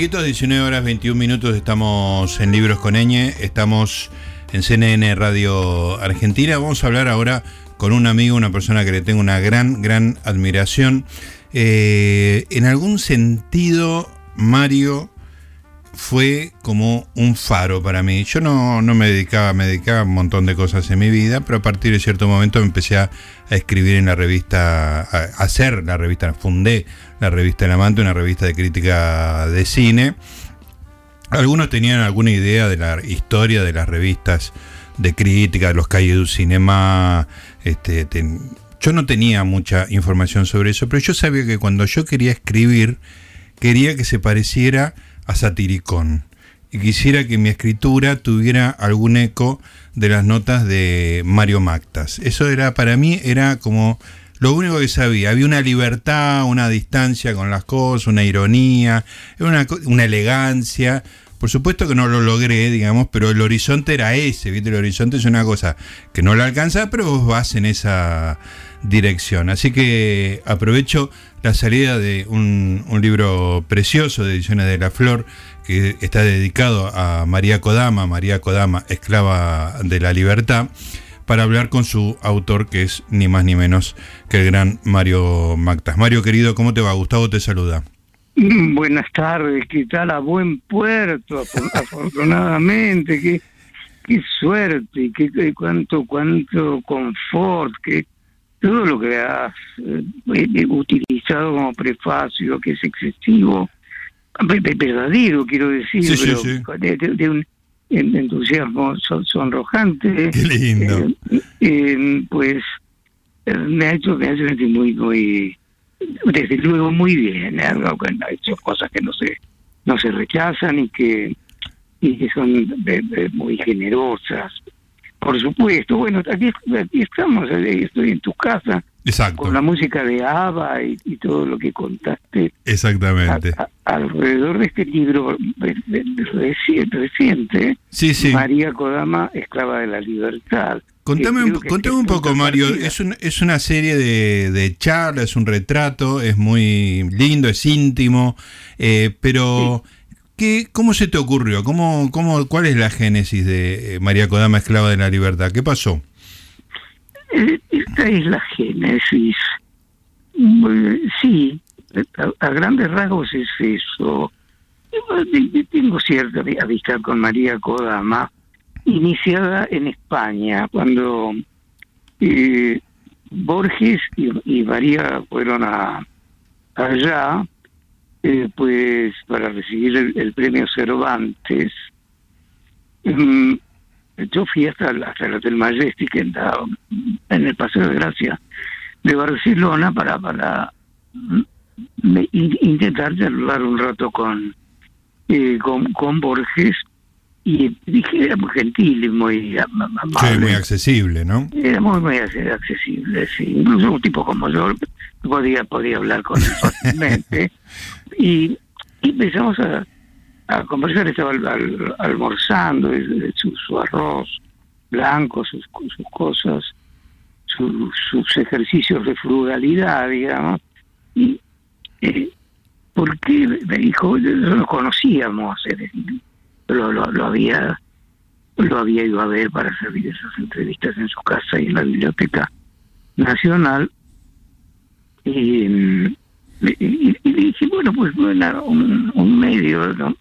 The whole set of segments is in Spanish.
Amiguitos, 19 horas 21 minutos, estamos en Libros con Eñe, estamos en CNN Radio Argentina. Vamos a hablar ahora con un amigo, una persona que le tengo una gran, gran admiración. Eh, en algún sentido, Mario fue como un faro para mí. Yo no, me dedicaba, me dedicaba a un montón de cosas en mi vida, pero a partir de cierto momento me empecé a, escribir en la revista, a, hacer la revista, fundé la revista El Amante, una revista de crítica de cine. Algunos tenían alguna idea de la historia de las revistas de crítica, de los calles du cinema. Este, yo no tenía mucha información sobre eso, pero yo sabía que cuando yo quería escribir, quería que se pareciera a Satiricón y quisiera que mi escritura tuviera algún eco de las notas de Mario Mactas. Eso era para mí era como lo único que sabía. Había una libertad, una distancia con las cosas, una ironía, una, una elegancia. Por supuesto que no lo logré, digamos, pero el horizonte era ese, ¿viste? El horizonte es una cosa que no la alcanza, pero vos vas en esa dirección. Así que aprovecho la salida de un, libro precioso de Ediciones de la Flor que está dedicado a María Kodama, María Kodama, esclava de la libertad, para hablar con su autor que es ni más ni menos que el gran Mario Mactas. Mario querido, ¿cómo te va? Gustavo te saluda. Buenas tardes, ¿qué tal? A buen puerto, afortunadamente, qué, qué suerte, qué, cuánto, cuánto confort, qué todo lo que has eh, utilizado como prefacio, que es excesivo, verdadero, quiero decir, pero De, un entusiasmo sonrojante. Qué lindo. Eh, eh, pues me ha hecho, me ha hecho sentir muy, muy, desde luego muy bien. Ha hecho cosas que no se, no se rechazan y que, y que son muy generosas por supuesto, bueno, aquí, estamos, estoy en tu casa. Exacto. Con la música de ABBA y, todo lo que contaste. Exactamente. alrededor de este libro reciente, sí, sí. María Kodama, Esclava de la Libertad. Contame, un, contame un poco, Mario. Es, un, es una serie de, de charlas, es un retrato, es muy lindo, es íntimo, eh, pero... ¿Cómo se te ocurrió? ¿Cómo, cómo, ¿Cuál es la génesis de eh, María Kodama, esclava de la libertad? ¿Qué pasó? Esta es la génesis. Sí, a, grandes rasgos es eso. Tengo cierta amistad con María Kodama, iniciada en España, cuando eh, Borges y, María fueron a allá eh, pues para recibir el, premio Cervantes, mm, yo fui hasta, hasta el Hotel Majestic en, en el Paseo de Gracia de Barcelona para para mm, intentar hablar un rato con, eh, con, con Borges y dije era muy gentil y muy amable. muy accesible, ¿no? Era muy, muy accesible, sí. Incluso un tipo como yo podía, podía hablar con él fácilmente. y, empezamos a, conversar, estaba almorzando, su, arroz blanco, sus, sus cosas, sus ejercicios de frugalidad, digamos. Y, eh, ¿por? Me dijo, no lo conocíamos, lo, lo, había lo había ido a ver para hacer esas entrevistas en su casa y en la Biblioteca Nacional. Y, y, dije, bueno, pues bueno, un, medio, ¿no?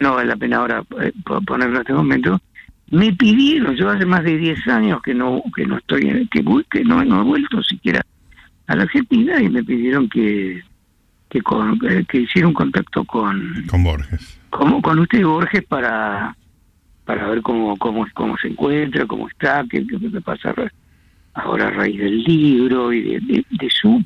no vale la pena ahora eh, ponerlo en este momento. Me pidieron, yo hace más de 10 años que no que no estoy, que, que no, no he vuelto siquiera a la Argentina y me pidieron que que, con, que hiciera un contacto con con Borges como con usted Borges para para ver cómo cómo cómo se encuentra, cómo está, qué, qué pasa ahora a raíz del libro y de, de, su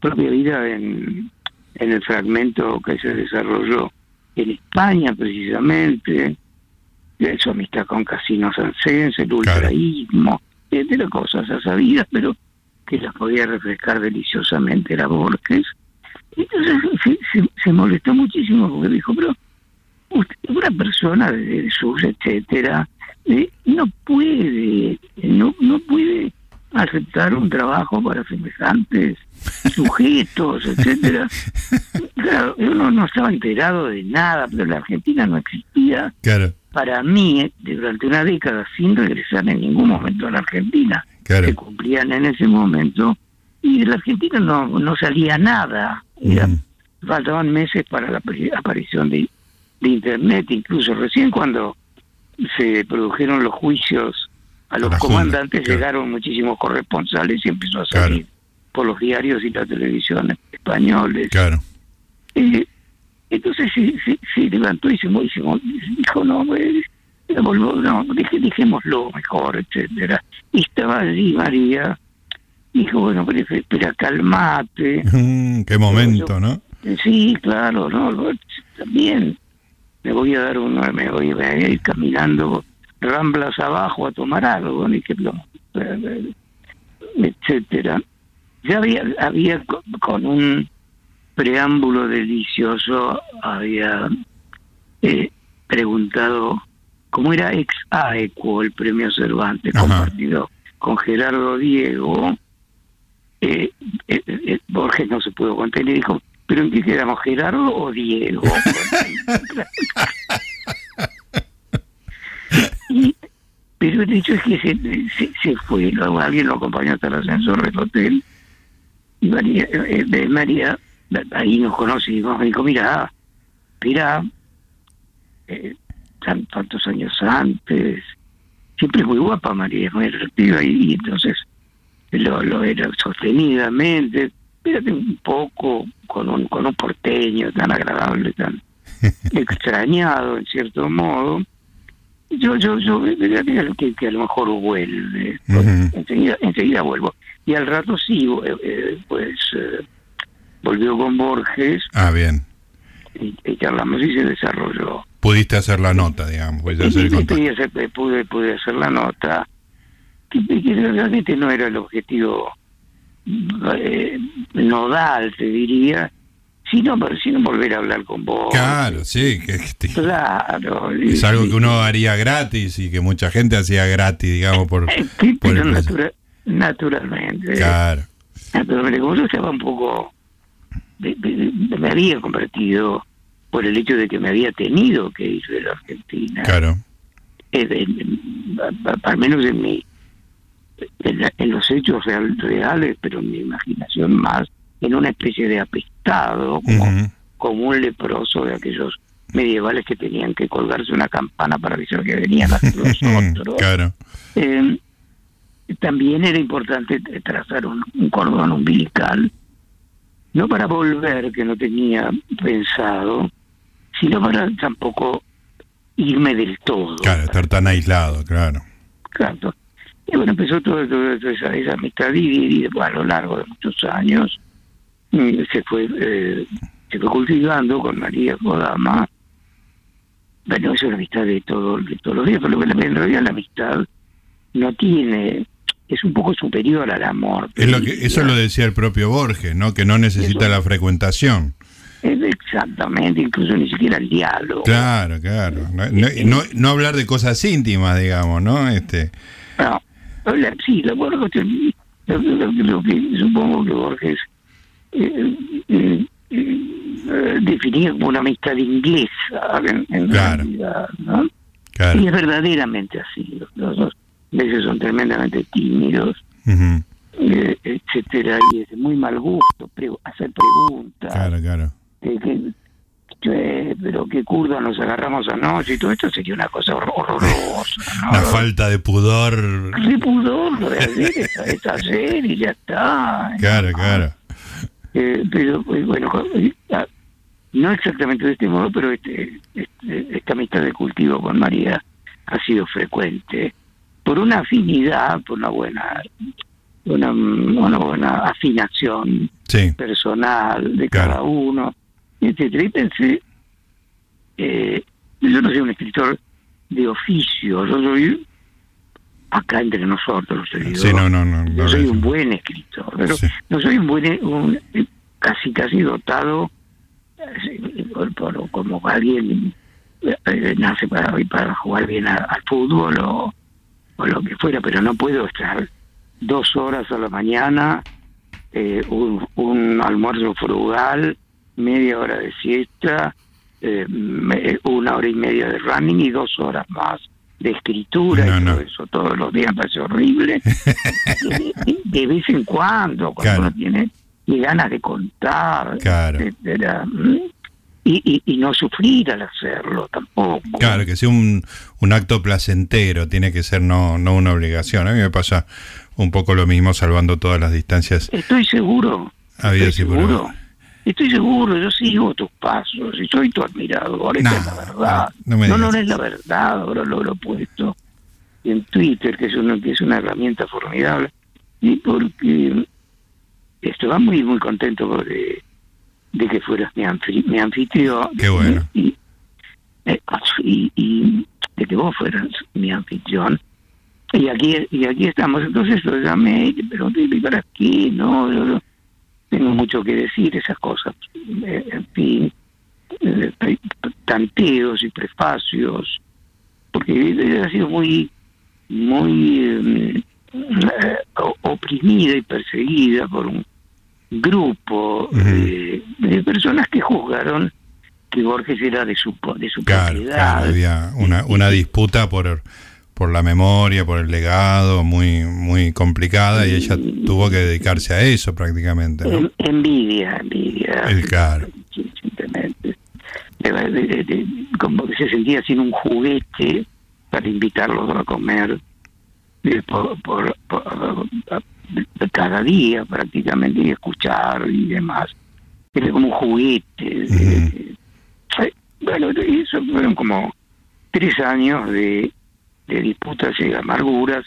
propia vida en, en el fragmento que se desarrolló en España precisamente, de su amistad con Casino Sansense, el ultraísmo, de, las cosas sabidas, pero que las podía refrescar deliciosamente era Borges. Entonces se, se molestó muchísimo porque dijo, pero una persona de sus etcétera eh, no puede no no puede aceptar un trabajo para semejantes sujetos etcétera claro, uno no estaba enterado de nada, pero la Argentina no existía Claro, para mí durante una década sin regresar en ningún momento a la Argentina. claro. Se cumplían en ese momento y de la Argentina no, no salía nada. Era- Mm. Faltaban meses para la apari- aparición de, de Internet, incluso recién cuando se produjeron los juicios a los A la Junta, comandantes claro. llegaron muchísimos corresponsales y empezó a Claro. salir por los diarios y la televisión españoles. Claro. Eh, entonces se, se, se levantó y se, mo- y se mo- dijo, no, eh, volvo- no dejémoslo mejor, etcétera Y estaba allí María, dijo, bueno, pero, espera, calmate. Mm, Qué momento, ¿no? Sí, claro, no, también me voy a dar una, me voy a ir caminando ramblas abajo a tomar algo, ni que lo- eh, etcétera. Ya había, había co- con un preámbulo delicioso, había eh, preguntado cómo era ex aequo el premio Cervantes Ajá. compartido con Gerardo Diego. Eh, eh, eh, Borges no se pudo contener y dijo, ¿pero en qué quedamos, Gerardo o Diego? Y- pero el hecho es que se, se, se fue, luego alguien lo acompañó hasta el ascensor del hotel. Y María, eh, eh, María ahí nos conocimos, me dijo, mira, mira, eh, tan- tantos años antes, siempre muy guapa María, muy atractiva y, y entonces lo, lo era sostenidamente, espérate un poco con un, con un porteño tan agradable, tan extrañado en cierto modo. Yo, yo, yo, que, que, a lo mejor vuelve, enseguida, enseguida vuelvo. Y al rato sí, eh, eh, pues eh, volvió con Borges Ah, bien. y, y charlamos y se desarrolló. Pudiste hacer la nota, digamos. Pudiste Y- hacer y pude, hacer, pude, pude hacer la nota, que, que realmente no era el objetivo eh, nodal, te diría, sino, sino volver a hablar con vos. Claro, sí. Que, que- Claro. es algo que uno haría gratis y que mucha gente hacía gratis, digamos, por, pero el precio. natura- naturalmente. Claro. Naturalmente, como yo estaba un poco. de- de- de- me había convertido por el hecho de que me había tenido que ir de la Argentina. Claro. Eh, al menos en mi. En, en los hechos real- reales, pero en mi imaginación más, en una especie de apestado, como, como un leproso de aquellos medievales que tenían que colgarse una campana para avisar que venían los otros. Claro. Eh, también era importante trazar un, un cordón umbilical, no para volver, que no tenía pensado, sino para tampoco irme del todo. Claro, estar tan aislado, claro. Claro. Y bueno, empezó todo, todo esa, esa amistad y, y después a lo largo de muchos años se fue eh, se fue cultivando con María Kodama. Bueno, es una amistad de, todo, de todos los días, pero en realidad la amistad no tiene, es un poco superior al amor. Es lo que, eso lo decía el propio Borges, ¿no? Que no necesita Eso. la frecuentación. Es exactamente, incluso ni siquiera el diálogo. Claro, claro. No, no, no- hablar de cosas íntimas, digamos, ¿no? Este, No, la- sí, la lo- lo que supongo que Borges eh, definía como una amistad inglesa en, en Claro. realidad, ¿no? claro. Y es verdaderamente así. Los dos veces son tremendamente tímidos, eh, etcétera, y es de muy mal gusto pre- hacer preguntas. Claro, claro. eh, que, pero qué curda nos agarramos anoche y todo esto sería una cosa hor- horrorosa. ¿no? Una falta de pudor. Qué pudor lo de y ya está. Claro, claro. Eh, pero eh, bueno, eh, ah, no exactamente de este modo, pero este, este- esta amistad de cultivo con María ha sido frecuente por una afinidad, por una buena, una, una buena afinación Sí, personal de Claro. cada uno, etcétera. Y pensé, eh, yo no soy un escritor de oficio, yo soy acá entre nosotros, te digo, sí, no, no, no. yo soy un buen escritor, pero Sí. no soy un buen, un- casi casi dotado eh, por, como alguien eh, nace para, para jugar bien al fútbol o, o lo que fuera, pero no puedo estar dos horas a la mañana, eh, un, un almuerzo frugal media hora de siesta, eh, una hora y media de running y dos horas más de escritura y todo eso todos los días parece horrible. de, vez en cuando, cuando uno tiene ganas de contar, etcétera. Y, y, no sufrir al hacerlo tampoco. Claro, que sea un, un acto placentero, tiene que ser no, no una obligación. A mí me pasa un poco lo mismo salvando todas las distancias. Estoy seguro. estoy seguro. Estoy seguro, yo sigo tus pasos y soy tu admirador, esa es la verdad. No, no, es la verdad, ahora lo, he puesto en Twitter, que es una, que es una herramienta formidable, y porque estaba muy muy contento de, de que fueras mi, mi anfitrión. Qué bueno. Y, eh, y, de que vos fueras mi anfitrión. Y aquí y aquí estamos. Entonces lo llamé y le pregunté, ¿para qué? No, no, tengo mucho que decir, esas cosas. Eh, en fin, eh, tanteos y prefacios, porque ha sido muy, muy oprimida y perseguida por un grupo de, personas que juzgaron que Borges era de su, de su propiedad. había una, una disputa por, por la memoria, por el legado, muy muy complicada y ella tuvo que dedicarse a eso prácticamente. Envidia, envidia. El claro. Simplemente. como que se sentía sin un juguete para invitarlos a comer por, por, cada día prácticamente y escuchar y demás. Era como un juguete. bueno, eso fueron como tres años de, de disputas y amarguras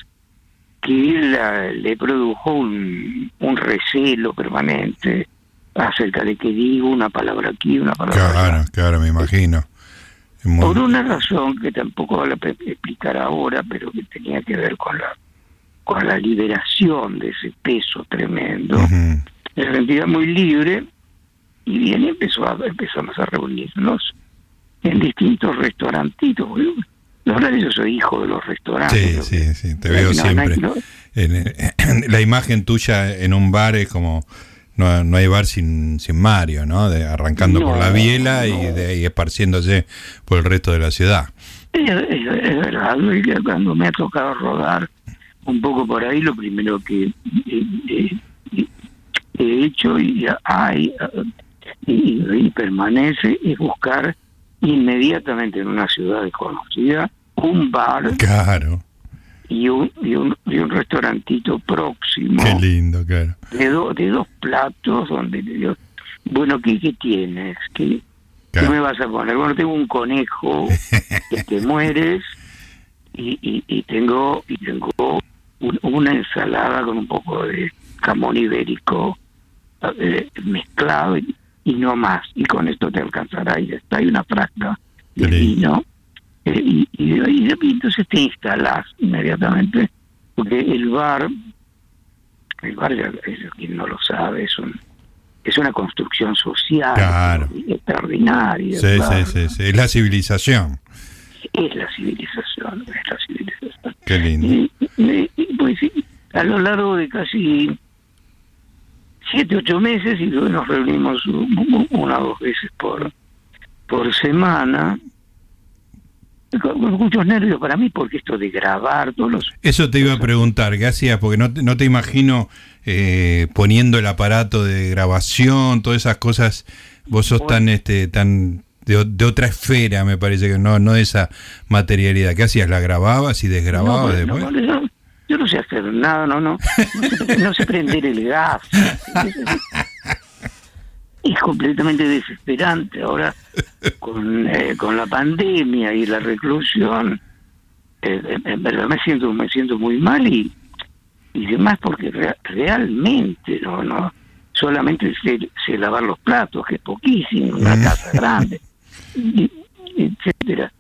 que le produjo un, un recelo permanente acerca de que digo una palabra aquí, una palabra Claro, claro, me imagino. Por una razón que tampoco voy a explicar ahora, pero que tenía que ver con la con la liberación de ese peso tremendo, se sentía muy libre y bien empezó a, empezamos a reunirnos en distintos restaurantitos. La verdad yo soy hijo de los restaurantes. Sí, sí, sí, te veo siempre. la imagen tuya en un bar es como... No, no hay bar sin, sin Mario, ¿no? De, arrancando por la biela y, de, ahí esparciéndose por el resto de la ciudad. Es, verdad, cuando me ha tocado rodar un poco por ahí lo primero que he hecho y hay y, permanece es buscar inmediatamente en una ciudad desconocida un bar claro. y un, y un, y un restaurantito próximo. Qué lindo claro. De, de dos platos donde digo bueno qué, qué tienes ¿Qué, ¿Qué me vas a poner? Bueno, tengo un conejo que te mueres y, y, y tengo y tengo una ensalada con un poco de jamón ibérico eh, mezclado y, no más. Y con esto te alcanzará y está. Hay una frasca de vino. Eh, y, y, entonces te instalas inmediatamente, porque el bar, el bar, quien no lo sabe, es un es una construcción social extraordinaria. Sí, sí, sí, sí, es la civilización. Es la civilización, es la civilización. Qué lindo. Y, pues sí, a lo largo de casi siete, ocho meses, y nos reunimos una o dos veces por, por semana, con, muchos nervios para mí, porque esto de grabar todos los... Eso te iba a preguntar, ¿qué hacías? Porque no te, no te imagino eh, poniendo el aparato de grabación, todas esas cosas, vos sos tan, este, tan de, otra esfera, me parece que no, no de esa materialidad. ¿Qué hacías? ¿La grababas y desgrababas después? Yo no sé hacer nada, no, no. No sé, prender el gas. Es completamente desesperante ahora con, eh, con la pandemia y la reclusión. Eh, en verdad me siento me siento muy mal y y demás porque realmente no no solamente sé, lavar los platos que es poquísimo una casa grande etcétera.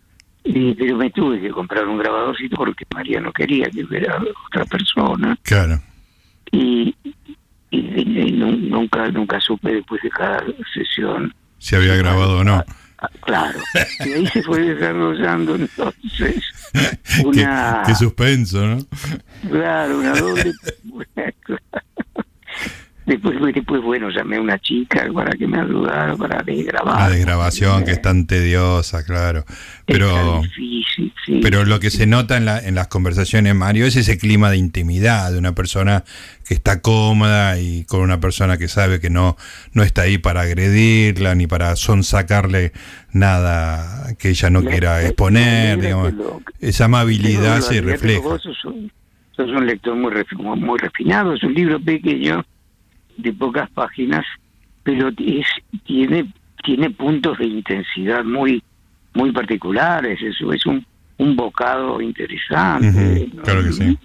Pero me tuve que comprar un grabadorcito porque María no quería que hubiera otra persona. Claro. Y, nunca nunca supe después de cada sesión si había grabado o no. Ah, ah, claro. Y ahí se fue desarrollando entonces una... qué, suspenso, ¿no? Claro, una doble... Después, después, bueno, llamé a una chica para que me ayudara para desgrabar. La desgrabación, que es tan tediosa, claro. Pero, difícil, sí. pero lo que se nota en, la, en las conversaciones, Mario, es ese clima de intimidad de una persona que está cómoda y con una persona que sabe que no, no está ahí para agredirla ni para sonsacarle nada que ella no quiera exponer. digamos. Esa amabilidad se refleja. Vos sos un, sos un lector muy, muy refinado, es un libro pequeño de pocas páginas, pero es, tiene tiene puntos de intensidad muy muy particulares, eso es un, un bocado interesante. Claro que sí.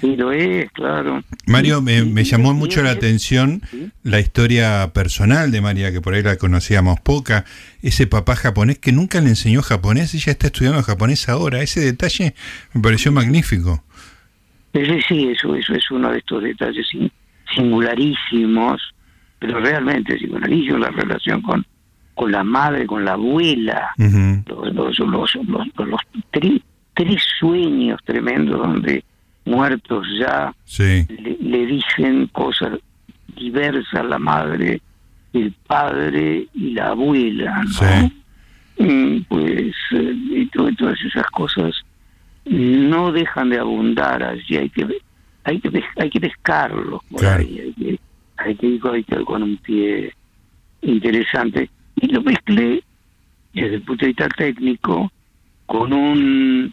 Sí, lo es, claro. Mario, me, me llamó mucho la atención la historia personal de María, que por ahí la conocíamos poca. Ese papá japonés que nunca le enseñó japonés, ella está estudiando japonés ahora. Ese detalle me pareció magnífico. Sí, sí, eso, eso es uno de estos detalles singularísimos, pero realmente singularísimo la relación con, con la madre, con la abuela, los, los, los, los, tres, tres sueños tremendos donde muertos ya le, dicen cosas diversas la madre, el padre y la abuela, ¿no? Pues eh, y todas esas cosas no dejan de abundar allí, hay que hay que hay que pescarlos por ahí, hay que, hay que ir con un pie interesante. Y lo mezclé desde el punto de vista técnico con un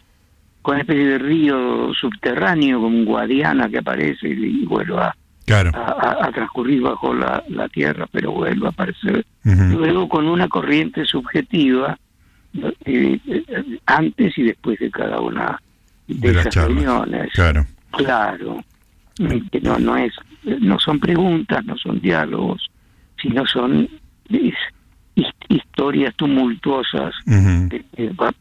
con una especie de río subterráneo, como un Guadiana que aparece y, vuelve a, a, transcurrir bajo la, la, tierra, pero vuelve a aparecer. Luego con una corriente subjetiva eh, eh, antes y después de cada una de, esas reuniones. Claro. Claro. Que no, no, es, no son preguntas, no son diálogos, sino son historias tumultuosas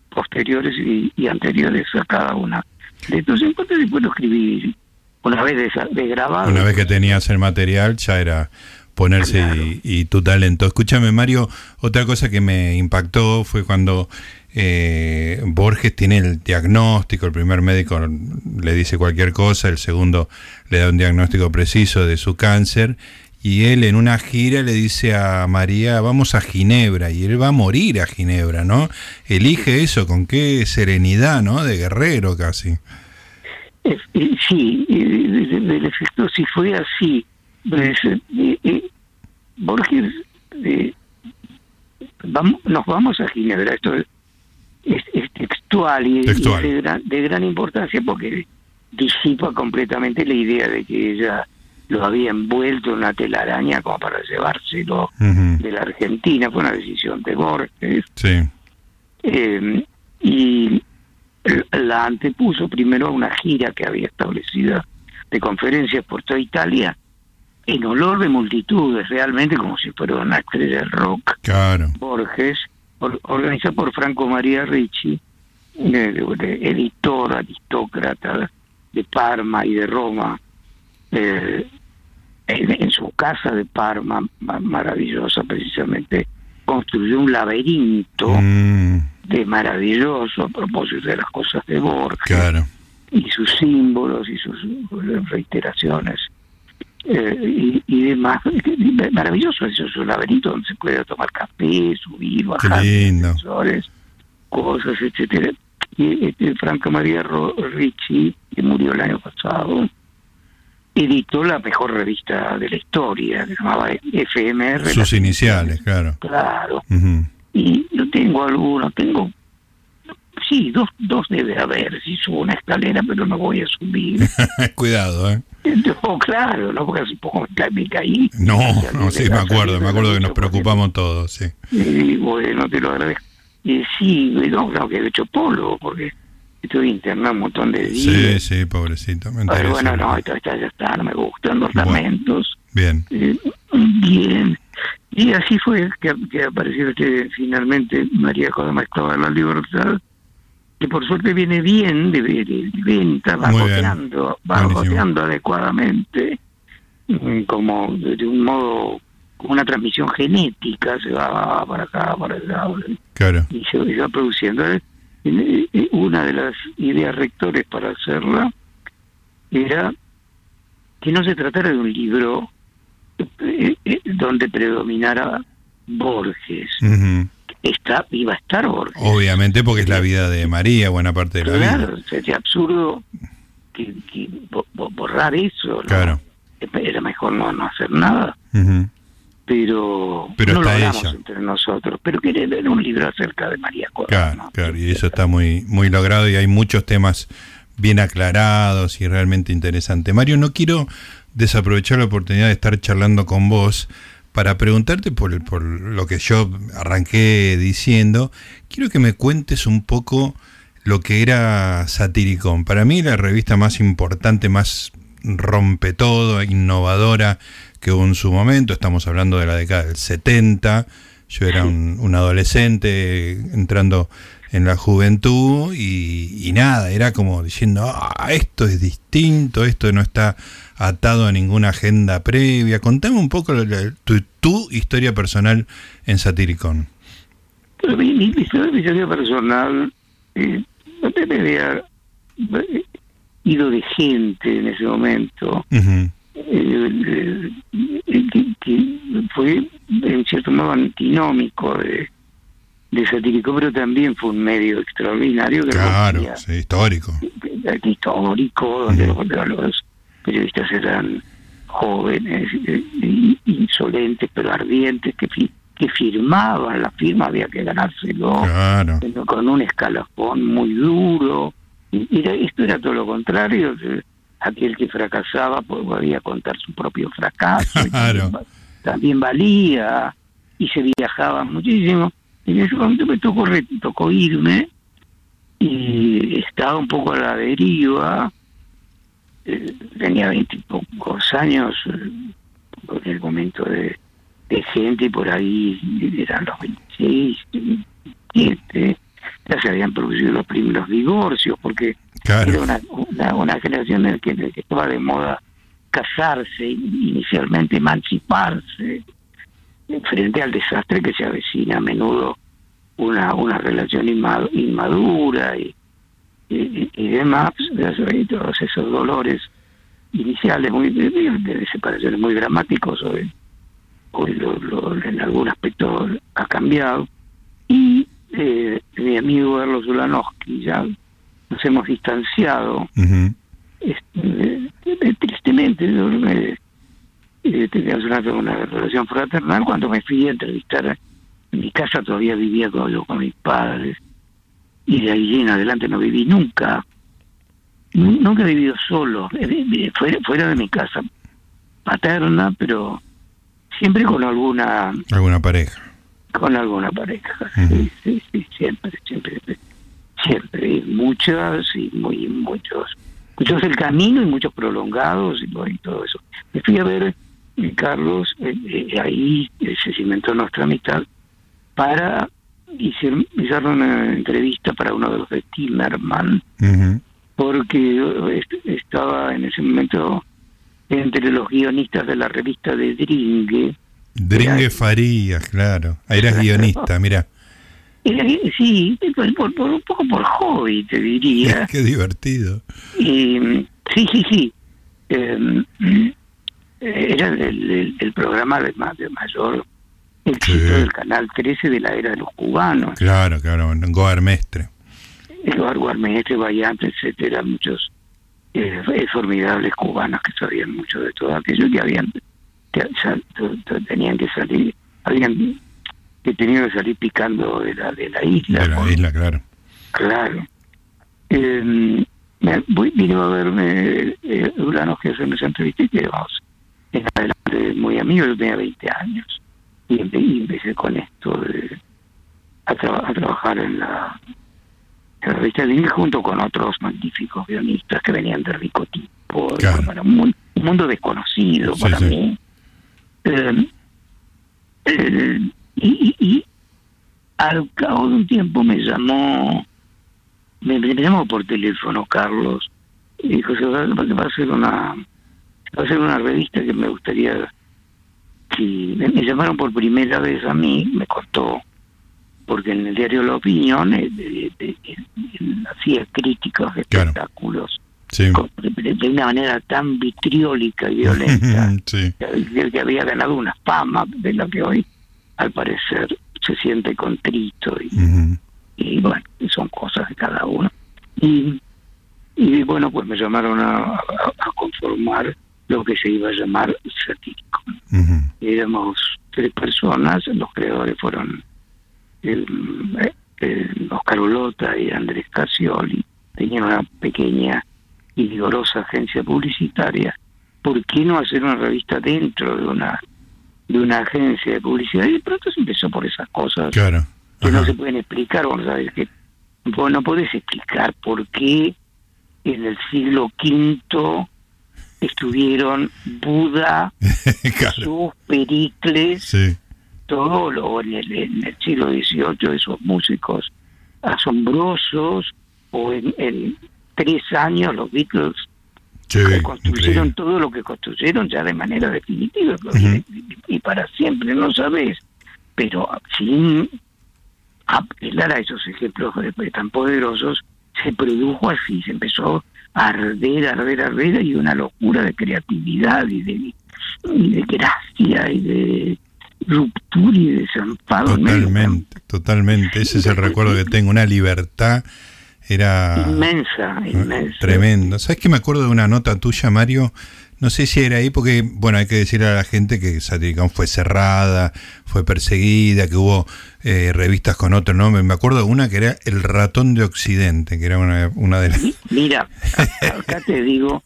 posteriores y, anteriores a cada una. Entonces, entonces después lo escribí una vez de, grabado. Una vez que tenías el material, ya era ponerse y, tu talento. Escúchame, Mario, otra cosa que me impactó fue cuando eh, Borges tiene el diagnóstico, el primer médico le dice cualquier cosa, el segundo le da un diagnóstico preciso de su cáncer y él en una gira le dice a María, vamos a Ginebra, y él va a morir a Ginebra, ¿no? Elige eso, con qué serenidad, ¿no? De guerrero casi. Sí, del efecto, si fue así, pues, Borges, vamos, nos vamos a Ginebra, esto es, textual y, de, gran, de gran importancia porque disipa completamente la idea de que ella lo había envuelto en una telaraña como para llevárselo de la Argentina, fue una decisión de Borges. Sí. Eh, y la antepuso primero a una gira que había establecida de conferencias por toda Italia en olor de multitudes, realmente como si fuera una estrella de rock. Claro. Borges, organizada por Franco María Ricci, editor, aristócrata de Parma y de Roma, eh, en, su casa de Parma, maravillosa precisamente, construyó un laberinto mm. de maravilloso a propósito de las cosas de Borges y sus símbolos y sus reiteraciones eh, y, demás. Maravilloso es un laberinto donde se puede tomar café, subir, bajar, cosas, etcétera. Y este, Franca María Ricci, que murió el año pasado, editó la mejor revista de la historia, que se llamaba FMR. Sus iniciales, claro. Claro. Y yo tengo algunos, tengo, sí, dos, dos debe haber, si subo una escalera, pero no voy a subir. Cuidado, ¿eh? No, claro, no, porque hace poco me caí. No, no, sí, me acuerdo, me acuerdo que nos preocupamos todos, sí. Y bueno, te lo agradezco. Y sí, no, claro que he hecho polo, porque estuve internado un montón de días. Sí, sí, pobrecito. Pero bueno, no, esto, ya está, no me gustan los lamentos. Bien. Eh, bien. Y así fue que, que apareció este, finalmente María Codama estaba en la libertad, que por suerte viene bien de, venta, va goteando, va goteando adecuadamente, mm, como de, un modo, como una transmisión genética, se va para acá, para allá, claro. y se va produciendo. Una de las ideas rectores para hacerla era que no se tratara de un libro eh, eh, donde predominara Borges. Está, iba a estar Borges. Obviamente porque es la vida de María, buena parte de la vida. Claro, sería absurdo que, que borrar eso. Claro. Era mejor no, no hacer nada. Pero, pero no está lo ella. entre nosotros. Pero quería leer un libro acerca de María Cora. Claro, claro, y eso está muy, muy logrado y hay muchos temas bien aclarados y realmente interesantes. Mario, no quiero desaprovechar la oportunidad de estar charlando con vos para preguntarte por, por lo que yo arranqué diciendo. Quiero que me cuentes un poco lo que era Satiricón. Para mí la revista más importante, más rompe todo, innovadora que hubo en su momento. Estamos hablando de la década del 70. Yo era un, un adolescente entrando en la juventud y, y, nada, era como diciendo, ah, esto es distinto, esto no está atado a ninguna agenda previa. Contame un poco la, tu, tu, historia personal en Satiricón. Mi, mi, mi, historia personal, eh, me había ido de gente en ese momento, uh -huh. eh, que, que, fue en cierto modo antinómico de de satírico, pero también fue un medio extraordinario. Que claro, sí, histórico. Histórico, donde uh -huh. los periodistas eran jóvenes, insolentes, pero ardientes, que, que firmaban la firma, había que ganárselo, claro. con un escalafón muy duro. Y era, esto era todo lo contrario. Aquel que fracasaba pues, podía contar su propio fracaso. Claro. También, también valía y se viajaba muchísimo. En ese momento me tocó, tocó irme y estaba un poco a la deriva. Eh, tenía veintipocos años eh, en el momento de, de, gente por ahí, eran los 26, 27, ya se habían producido los primeros divorcios, porque claro. era una, una, una, generación en la, que, en la que estaba de moda casarse, inicialmente emanciparse, frente al desastre que se avecina a menudo una una relación inmadura y, y, y demás, y todos esos dolores iniciales muy de, separaciones muy dramáticos hoy, hoy lo, lo, en algún aspecto ha cambiado y eh, mi amigo Erlos Ulanowski ya nos hemos distanciado uh -huh. este, tristemente yo me, eh, teníamos una, una relación fraternal. Cuando me fui a entrevistar en mi casa todavía vivía con, yo, con mis padres. Y de ahí en adelante no viví nunca. Nunca he vivido solo. Fuera, fuera de mi casa paterna pero siempre con alguna alguna pareja. con alguna pareja. Uh -huh. sí, sí, sí, siempre siempre siempre. Muchas y muy muchos muchos el camino y muchos prolongados y, todo eso. Me fui a ver eh, Carlos eh, eh, ahí se cimentó nuestra amistad para hice una entrevista para uno de los de Timerman, uh -huh. porque estaba en ese momento entre los guionistas de la revista de Dringue. Dringue era, Farías, claro. Ahí eras guionista, mira. sí, por, por, por, un poco por hobby, te diría. Qué divertido. Y, sí, sí, sí. Eh, era el, el, el programa de, de mayor éxito sí. del Canal 13 de la era de los cubanos. Claro, claro, Goar Mestre. Goar Mestre, Vallante, etcétera, muchos eh, formidables cubanos que sabían mucho de todo aquello que habían, que tenían que salir, habían que tenido que salir picando de la, de la isla. De la isla, claro. Claro. Eh, voy, vino a verme eh, Urano que hacerme esa entrevista y quedamos en adelante muy amigos, yo tenía 20 años y, empecé con esto de a, tra a trabajar en la, en la revista de junto con otros magníficos guionistas que venían de rico tipo, claro. un, un, mundo desconocido sí, para sí. mí. Eh, eh, y, y, al cabo de un tiempo me llamó, me, me llamó por teléfono Carlos y dijo, se va, va a ser una va a ser una revista que me gustaría si me, me, llamaron por primera vez a mí, me costó, porque en el diario La Opinión eh, eh, eh, hacía críticos de claro. espectáculos de, una manera tan vitriólica y violenta, que, había ganado una fama de la que hoy, al parecer, se siente contrito. Y, y bueno, son cosas de cada uno. Y, y bueno, pues me llamaron a, conformar lo que se iba a llamar satírico. Éramos tres personas, los creadores fueron el, Oscar Ulota y Andrés Casioli, tenían una pequeña y vigorosa agencia publicitaria. ¿Por qué no hacer una revista dentro de una de una agencia de publicidad? Y de pronto se empezó por esas cosas que no se pueden explicar. Vamos a ver que vos no podés explicar por qué en el siglo V estuvieron Buda, sus Pericles, todo lo en el, siglo XVIII esos músicos asombrosos, o en, tres años los Beatles construyeron todo lo que construyeron ya de manera definitiva y, para siempre, no sabes, pero sin apelar a esos ejemplos tan poderosos, se produjo así, se empezó arder, arder, arder, y una locura de creatividad y de, y de gracia y de ruptura y desamparo. Totalmente, totalmente. Ese es el recuerdo que tengo, una libertad. Era inmensa, inmensa. Tremendo. ¿Sabes que me acuerdo de una nota tuya, Mario? No sé si era ahí porque, bueno, hay que decirle a la gente que Satiricón fue cerrada, fue perseguida, que hubo eh, revistas con otro nombre. Me acuerdo de una que era El Ratón de Occidente, que era una, una de las... Mira, acá te digo,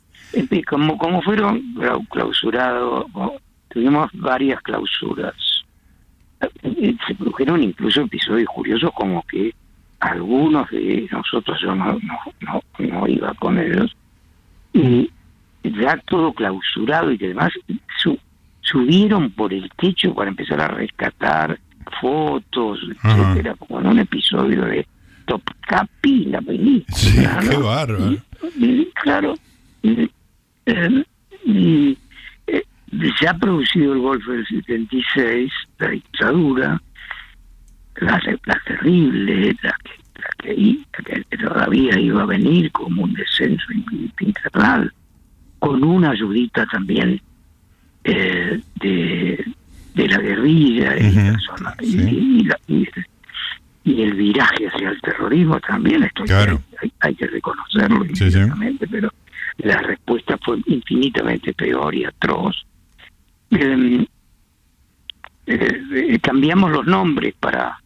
como, como fueron clausurados, tuvimos varias clausuras. Eh, se produjeron incluso episodios curiosos como que algunos de nosotros, yo no, no, no iba con ellos, y ya todo clausurado y que además subieron por el techo para empezar a rescatar fotos, etcétera, como en un episodio de Top Capi, la película. Sí, qué bárbaro. claro, y, eh, se ha producido el golpe del 76, la dictadura, la, la terrible, la que, que, todavía iba a venir como un descenso infernal con una ayudita también eh, de, de, la guerrilla y, y, el viraje hacia el terrorismo también, esto hay, que reconocerlo inmediatamente, pero la respuesta fue infinitamente peor y atroz. Em, eh, cambiamos los nombres para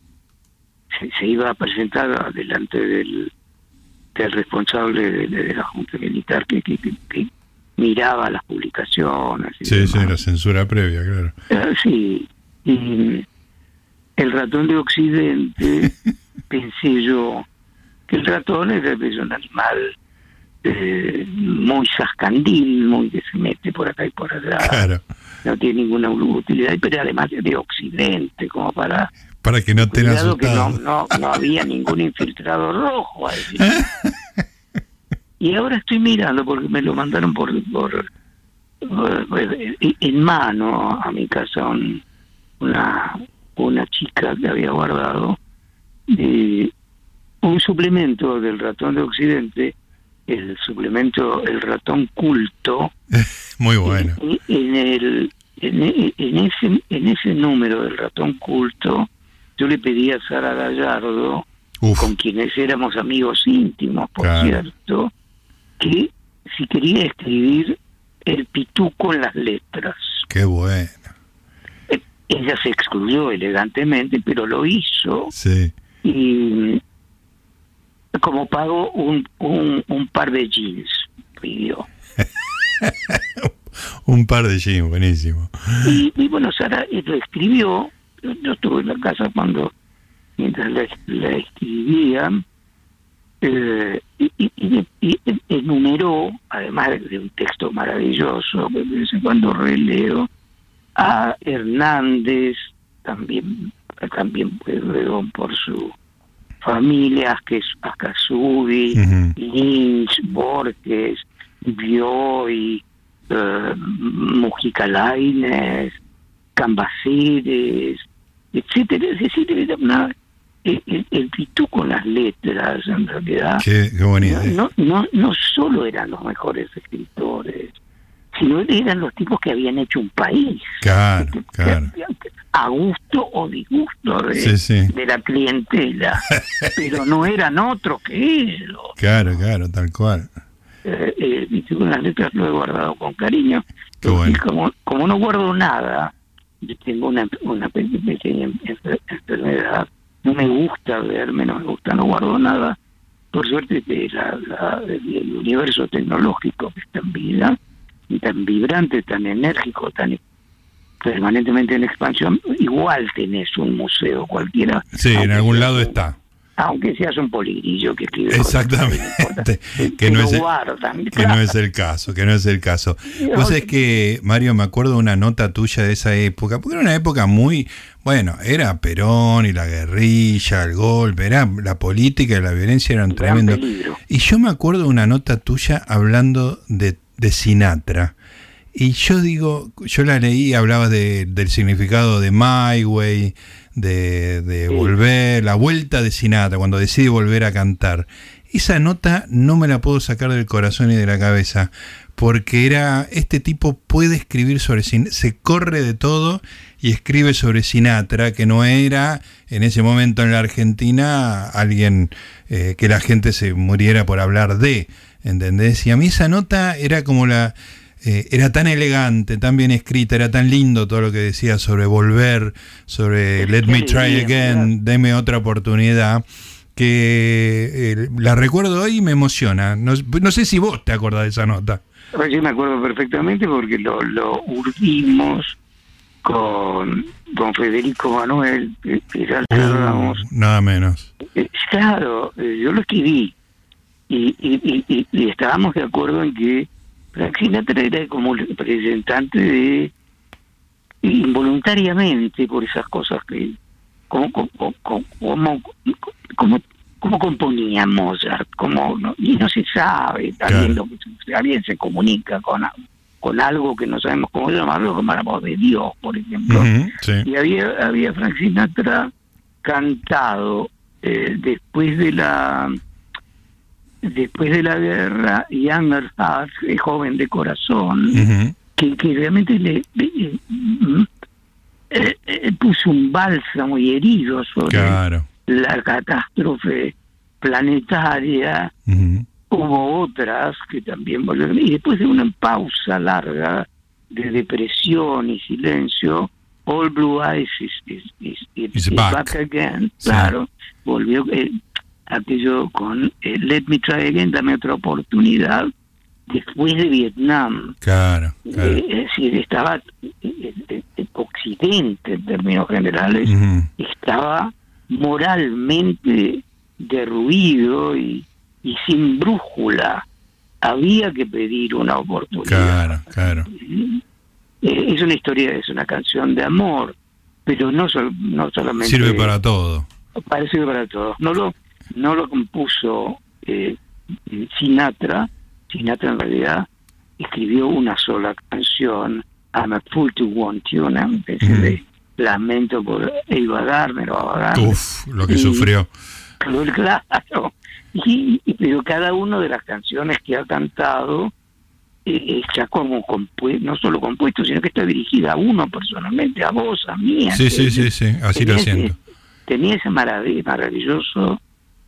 se, iba a presentar delante del, del responsable de, la Junta Militar que, que, que, miraba las publicaciones. sí, sí, la censura previa, claro. Eh, sí, y el ratón de Occidente, pensé yo, que el ratón es, un animal eh, muy sascandil, muy que se mete por acá y por allá. Claro. No tiene ninguna utilidad, pero además de Occidente, como para... Para que no tenga asustado. que no, no, no había ningún infiltrado rojo. Ahí. Y ahora estoy mirando porque me lo mandaron por, por, en mano a mi casa una, una chica que había guardado eh, un suplemento del ratón de Occidente, el suplemento El ratón culto. Muy bueno. En, el, en, ese, en ese número del ratón culto, yo le pedí a Sara Gallardo, con quienes éramos amigos íntimos, por cierto, que si quería escribir el pituco en las letras. Qué bueno. Eh, ella se excluyó elegantemente, pero lo hizo. Sí. Y como pago un, un, par de jeans, pidió. un par de jeans, buenísimo. Y, bueno, Sara lo escribió. Yo estuve en la casa cuando, mientras la, la escribían, eh, y, enumeró, además de un texto maravilloso que de vez en cuando releo, a Hernández, también, también luego por su familia, que es Acasubi, Lynch, Borges, Bioy, uh, Mujica Lainez, Cambaceres, etcétera, decir, una, el, el, pitú con las letras, en realidad, Qué, idea. no, no, no solo eran los mejores escritores, sino eran los tipos que habían hecho un país. Claro, Que- claro. que- A gusto o disgusto de, Sí, sí. de la clientela, pero no eran otros que ellos. Claro, claro, tal cual. Eh, eh, las letras lo he guardado con cariño. Qué bueno. Y como, como no guardo nada, yo tengo una, una pe- pequeña enfer- enfermedad, no me gusta verme, no me gusta, no guardo nada. Por suerte, que la, la- el universo tecnológico que está en vida, y tan vibrante, tan enérgico, tan permanentemente en expansión, igual tenés un museo cualquiera. Sí, en algún lado está. Aunque seas un poligrillo que escribe. Exactamente. Que no es el- guardan, Que claro. no es el caso, que no es el caso. Vos sabés que, Mario, me acuerdo de una nota tuya de esa época, porque era una época muy, bueno, era Perón y la guerrilla, el golpe, era la política y la violencia eran Gran tremendo. peligro. Y yo me acuerdo de una nota tuya hablando de, de Sinatra. Y yo digo, yo la leí, hablabas de, del significado de My Way, de, de Sí. volver, la vuelta de Sinatra, cuando decide volver a cantar. Esa nota no me la puedo sacar del corazón y de la cabeza, porque era, este tipo puede escribir sobre Sinatra, se corre de todo y escribe sobre Sinatra, que no era en ese momento en la Argentina alguien eh, que la gente se muriera por hablar de, ¿entendés? Y a mí esa nota era como la... eh, era tan elegante, tan bien escrita, era tan lindo todo lo que decía sobre volver, sobre Es Let me try again, deme otra oportunidad, que eh, la recuerdo hoy y me emociona. No, no sé si vos te acordás de esa nota. Yo me acuerdo perfectamente porque lo, lo urdimos con, con Federico Manuel, que, ya. Uh, nada menos. Eh, Claro, yo lo escribí y, y, y- y- y estábamos de acuerdo en que Sinatra era como el representante de involuntariamente por esas cosas que como como como como, componía Mozart, como no, y no se sabe también Claro. lo que alguien se comunica con con algo que no sabemos cómo llamarlo, como la voz de Dios, por ejemplo sí. y había había Frank Sinatra cantado eh, después de la después de la guerra Young at Heart, eh, joven de corazón que, que realmente le, le- mm, eh, eh, puso un bálsamo y herido sobre Claro. la catástrofe planetaria Ujú, hubo otras que también volvieron y después de una pausa larga de depresión y silencio All Blue Eyes is, is- is- is- Is is back. back. again Sí. claro volvió eh, aquello con eh, Let Me Try Again dame otra oportunidad después de Vietnam Claro, claro. Eh, es decir estaba eh, Occidente en términos generales estaba moralmente derruido y, y sin brújula. Había que pedir una oportunidad. Claro, claro. Es una historia, es una canción de amor, pero no, sol- no solamente... Sirve para todo. Parece para todos. No lo, no lo compuso eh, Sinatra. Sinatra en realidad escribió una sola canción, I'm a Fool to Want You, una especie de lamento por Eva Gardner o Ava Gardner. Uf, lo que Y- sufrió. Claro. Y, y- pero cada una de las canciones que ha cantado eh, está como compuesto, no solo compuesto, sino que está dirigida a uno personalmente, a vos, a mí. a Sí, sí, sí, sí, así lo ese- siento. Tenía ese marav- maravilloso,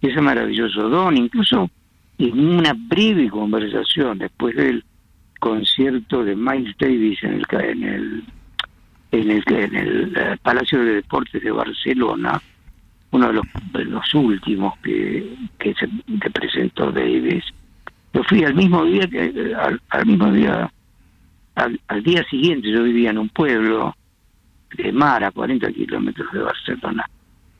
ese maravilloso don, incluso en una breve conversación después del concierto de Miles Davis en el en el en el, en el eh, Palacio de Deportes de Barcelona, uno de los, los últimos que, que se presentó Davis. Yo fui al mismo día que eh, al, al mismo día al, al día siguiente yo vivía en un pueblo de mar a 40 kilómetros de Barcelona.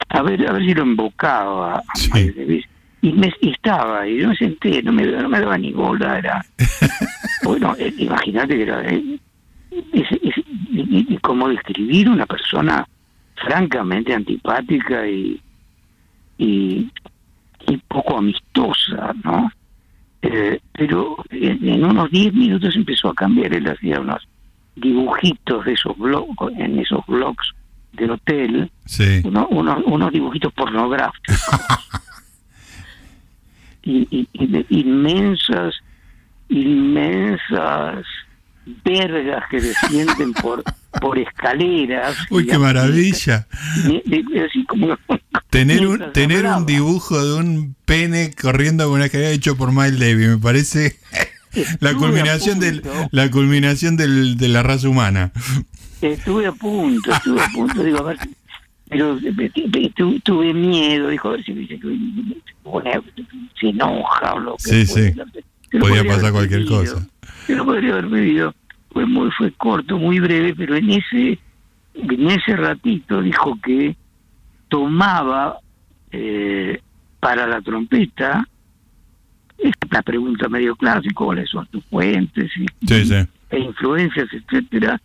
A ver, a ver si lo embocaba Sí. Y, me, y estaba, y yo me senté, no me, no me daba ni bola, era... bueno, eh, imagínate que era... eh, es- es- y- y como describir una persona francamente antipática y, y, y poco amistosa, ¿no? Eh, pero en, en unos 10 minutos empezó a cambiar, él hacía unos dibujitos de esos blogs, en esos blogs de hotel, Sí. uno- uno- unos dibujitos pornográficos. y, y- y de inmensas, inmensas vergas que descienden por por escaleras. Uy, qué maravilla. así como Tener un, tener un dibujo de un pene corriendo con una escalera hecho por Miles Davis, me parece la culminación del, la culminación del, de la raza humana. Estuve a punto, estuve a punto, digo, a ver, pero tu- tuve miedo, dijo, a ver si se enoja o lo que Sí, sí. Podía pasar cualquier cosa. Se lo podría haber pedido. Fue muy, fue corto, muy breve, pero en ese, en ese ratito dijo que tomaba eh, para la trompeta, es una pregunta medio clásica, cuáles son tus fuentes y, Sí, sí. e influencias, etcétera,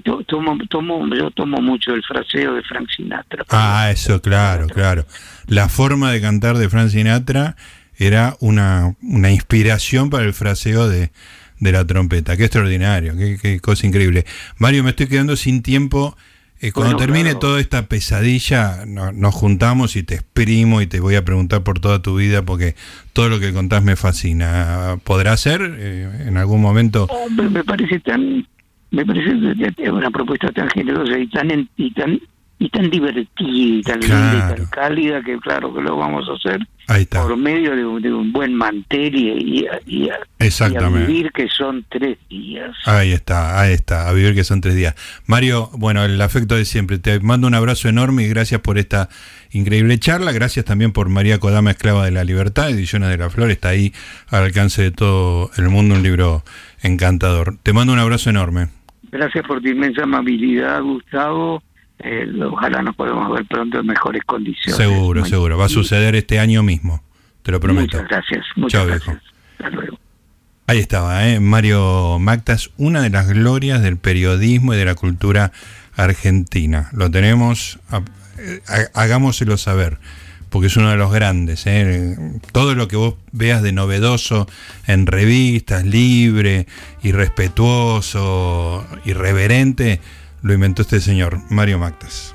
to- tomo, tomo, yo tomo mucho el fraseo de Frank Sinatra. Ah, eso, claro, claro. La forma de cantar de Frank Sinatra era una, una inspiración para el fraseo de, de la trompeta. Qué extraordinario, qué, qué cosa increíble. Mario, me estoy quedando sin tiempo. Eh, cuando Bueno, termine claro. toda esta pesadilla, no- nos juntamos y te exprimo y te voy a preguntar por toda tu vida porque todo lo que contás me fascina. ¿Podrá ser eh, en algún momento? Hombre, me parece tan, me parece que es una propuesta tan generosa y tan en- y tan y tan divertida y tan linda y tan cálida que claro que lo vamos a hacer por medio de un, de un buen mantel y, a- y a, y a Exactamente. vivir que son tres días. Ahí está, ahí está, a vivir que son tres días. Mario, bueno, el afecto de siempre. Te mando un abrazo enorme y gracias por esta increíble charla. Gracias también por María Kodama, Esclava de la Libertad, Ediciones de la Flor. Está ahí al alcance de todo el mundo, un libro encantador. Te mando un abrazo enorme. Gracias por tu inmensa amabilidad, Gustavo. Eh, ojalá nos podamos ver pronto en mejores condiciones. Seguro, Muy- seguro. Va a suceder este año mismo. Te lo prometo. Muchas gracias. Muchas gracias. viejo. Hasta luego. Ahí estaba, ¿eh? Mario Mactas, una de las glorias del periodismo y de la cultura argentina. Lo tenemos, a- eh, ha- hagámoselo saber, porque es uno de los grandes. ¿eh? Todo lo que vos veas de novedoso en revistas, libre, irrespetuoso, irreverente, lo inventó este señor, Mario Mactas.